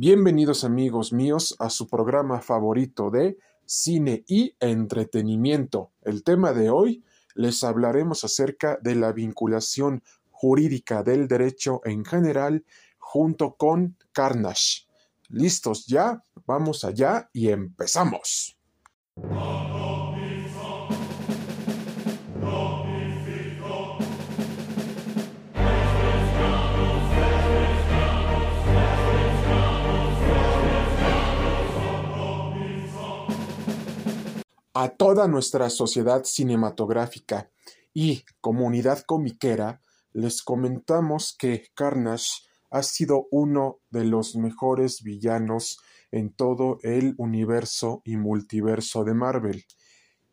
Bienvenidos amigos míos a su programa favorito de cine y entretenimiento. El tema de hoy les hablaremos acerca de la vinculación jurídica del derecho en general junto con Carnage. ¿Listos ya? Vamos allá y empezamos. A toda nuestra sociedad cinematográfica y comunidad comiquera les comentamos que Carnage ha sido uno de los mejores villanos en todo el universo y multiverso de Marvel.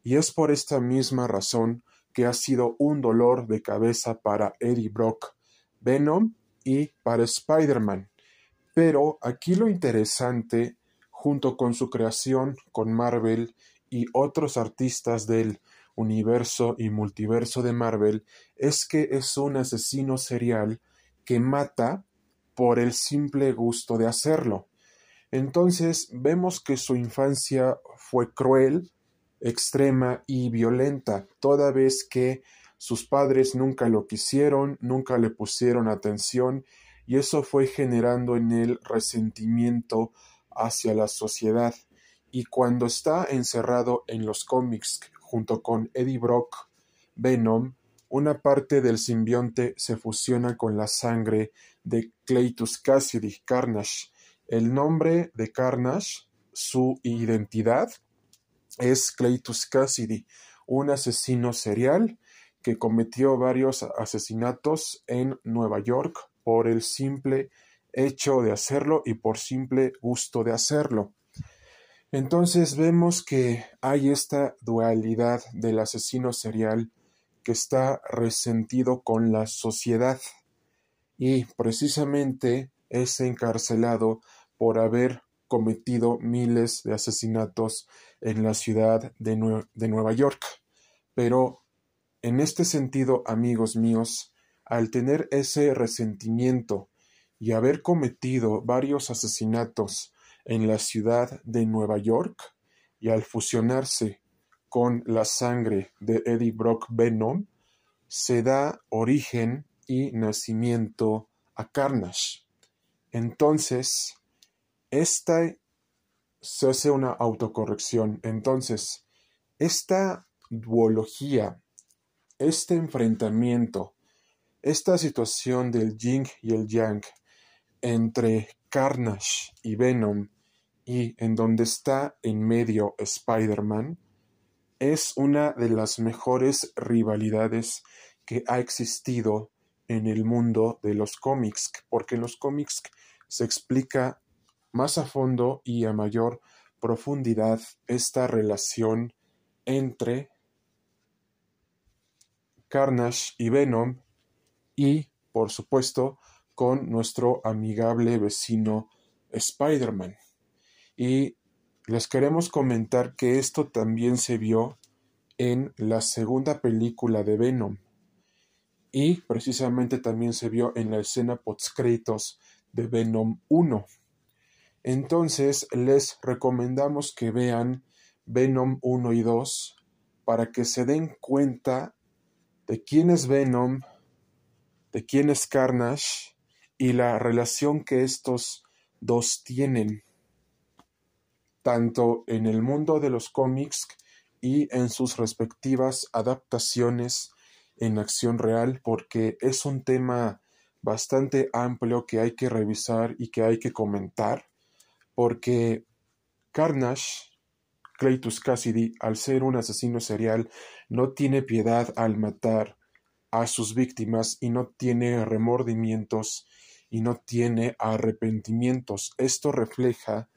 Y es por esta misma razón que ha sido un dolor de cabeza para Eddie Brock, Venom y para Spider-Man. Pero aquí lo interesante, junto con su creación con Marvel y otros artistas del universo y multiverso de Marvel es que es un asesino serial que mata por el simple gusto de hacerlo. Entonces vemos que su infancia fue cruel, extrema y violenta, toda vez que sus padres nunca lo quisieron, nunca le pusieron atención y eso fue generando en él resentimiento hacia la sociedad y cuando está encerrado en los cómics junto con Eddie Brock, Venom, una parte del simbionte se fusiona con la sangre de Cletus Cassidy, Carnage. El nombre de Carnage, su identidad, es Cletus Cassidy, un asesino serial que cometió varios asesinatos en Nueva York por el simple hecho de hacerlo y por simple gusto de hacerlo. Entonces vemos que hay esta dualidad del asesino serial que está resentido con la sociedad y precisamente es encarcelado por haber cometido miles de asesinatos en la ciudad de, de, Nueva York. Pero en este sentido, amigos míos, al tener ese resentimiento y haber cometido varios asesinatos en la ciudad de Nueva York y al fusionarse con la sangre de Eddie Brock Venom, se da origen y nacimiento a Carnage. Entonces, esta se hace una autocorrección. Entonces, esta duología, este enfrentamiento, esta situación del yin y el yang entre Carnage y Venom y en donde está en medio Spider-Man, es una de las mejores rivalidades que ha existido en el mundo de los cómics, porque en los cómics se explica más a fondo y a mayor profundidad esta relación entre Carnage y Venom y, por supuesto, con nuestro amigable vecino Spider-Man. Y les queremos comentar que esto también se vio en la segunda película de Venom. Y precisamente también se vio en la escena post-créditos de Venom 1. Entonces les recomendamos que vean Venom 1 y 2 para que se den cuenta de quién es Venom, de quién es Carnage y la relación que estos dos tienen tanto en el mundo de los cómics y en sus respectivas adaptaciones en acción real, porque es un tema bastante amplio que hay que revisar y que hay que comentar, porque Carnage, Cletus Cassidy, al ser un asesino serial, no tiene piedad al matar a sus víctimas y no tiene remordimientos y no tiene arrepentimientos. Esto refleja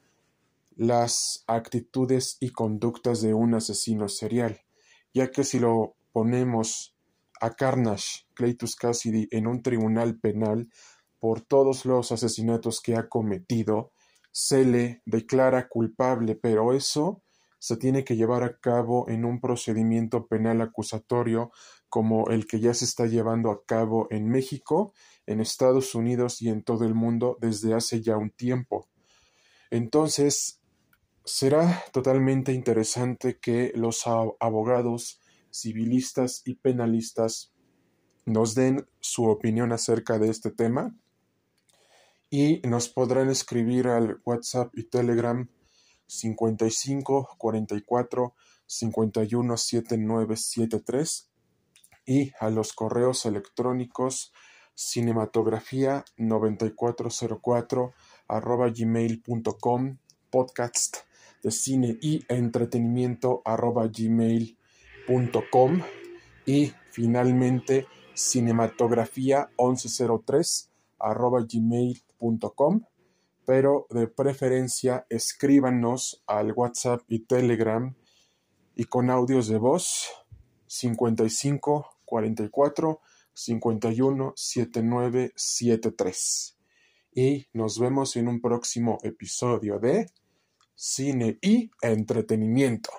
las actitudes y conductas de un asesino serial, ya que si lo ponemos a Carnage Cletus Cassidy en un tribunal penal por todos los asesinatos que ha cometido, se le declara culpable, pero eso se tiene que llevar a cabo en un procedimiento penal acusatorio como el que ya se está llevando a cabo en México, en Estados Unidos y en todo el mundo desde hace ya un tiempo. Entonces, será totalmente interesante que los abogados civilistas y penalistas nos den su opinión acerca de este tema y nos podrán escribir al WhatsApp y Telegram 55 44 51 7973 y a los correos electrónicos cinematografía 9404 arroba gmail.com podcast de cine y entretenimiento arroba gmail.com y finalmente cinematografía 1103 arroba gmail.com pero de preferencia escríbanos al WhatsApp y Telegram y con audios de voz 55 44 51 79 73 y nos vemos en un próximo episodio de cine y entretenimiento.